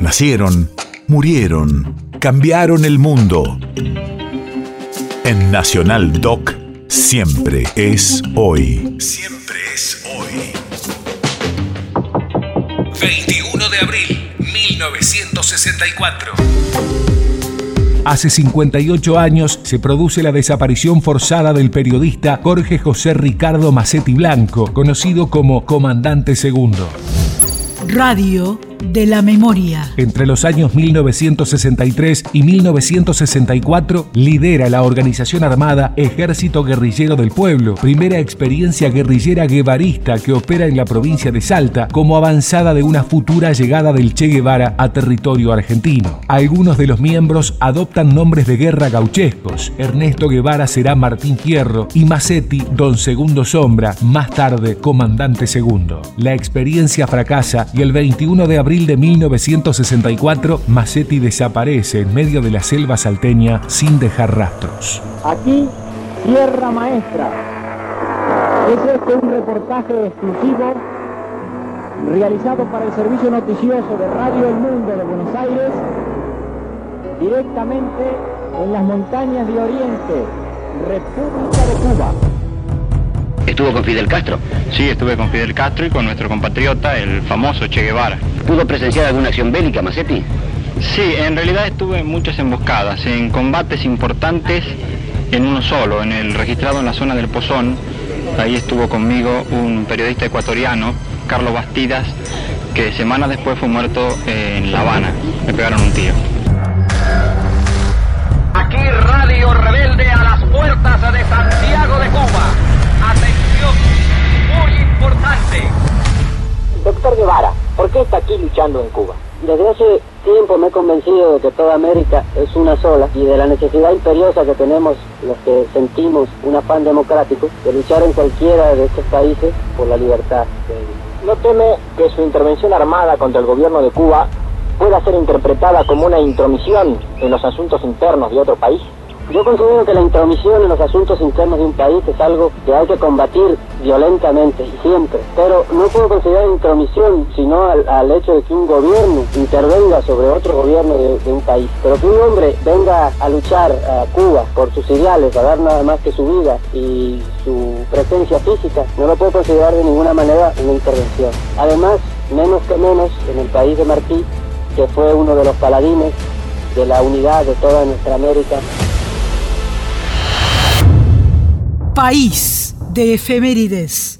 Nacieron, murieron, cambiaron el mundo. En Nacional Doc, siempre es hoy. Siempre es hoy. 21 de abril, 1964. Hace 58 años se produce la desaparición forzada del periodista Jorge José Ricardo Macetti Blanco, conocido como Comandante Segundo. Radio de la memoria. Entre los años 1963 y 1964 lidera la organización armada Ejército Guerrillero del Pueblo, primera experiencia guerrillera guevarista que opera en la provincia de Salta como avanzada de una futura llegada del Che Guevara a territorio argentino. Algunos de los miembros adoptan nombres de guerra gauchescos. Ernesto Guevara será Martín Fierro y Macetti Don Segundo Sombra, más tarde Comandante Segundo. La experiencia fracasa y el 21 de abril de 1964, Massetti desaparece en medio de la selva salteña sin dejar rastros. Aquí, Tierra Maestra. Es este un reportaje exclusivo realizado para el servicio noticioso de Radio El Mundo de Buenos Aires, directamente en las montañas de Oriente, República de Cuba. ¿Estuvo con Fidel Castro? Sí, estuve con Fidel Castro y con nuestro compatriota, el famoso Che Guevara. ¿Pudo presenciar alguna acción bélica, Macetti? Sí, en realidad estuve en muchas emboscadas, en combates importantes en uno solo, en el registrado en la zona del Pozón. Ahí estuvo conmigo un periodista ecuatoriano, Carlos Bastidas, que semanas después fue muerto en La Habana. Me pegaron un tiro. Guevara, ¿por qué está aquí luchando en Cuba? Desde hace tiempo me he convencido de que toda América es una sola y de la necesidad imperiosa que tenemos los que sentimos un afán democrático de luchar en cualquiera de estos países por la libertad. ¿No teme que su intervención armada contra el gobierno de Cuba pueda ser interpretada como una intromisión en los asuntos internos de otro país? Yo considero que la intromisión en los asuntos internos de un país es algo que hay que combatir violentamente y siempre, pero no puedo considerar intromisión sino al, hecho de que un gobierno intervenga sobre otro gobierno de, de, un país, pero que un hombre venga a luchar a Cuba por sus ideales, a dar nada más que su vida y su presencia física, no lo puedo considerar de ninguna manera una intervención. Además, menos que menos, en el país de Martí, que fue uno de los paladines de la unidad de toda nuestra América, país de efemérides.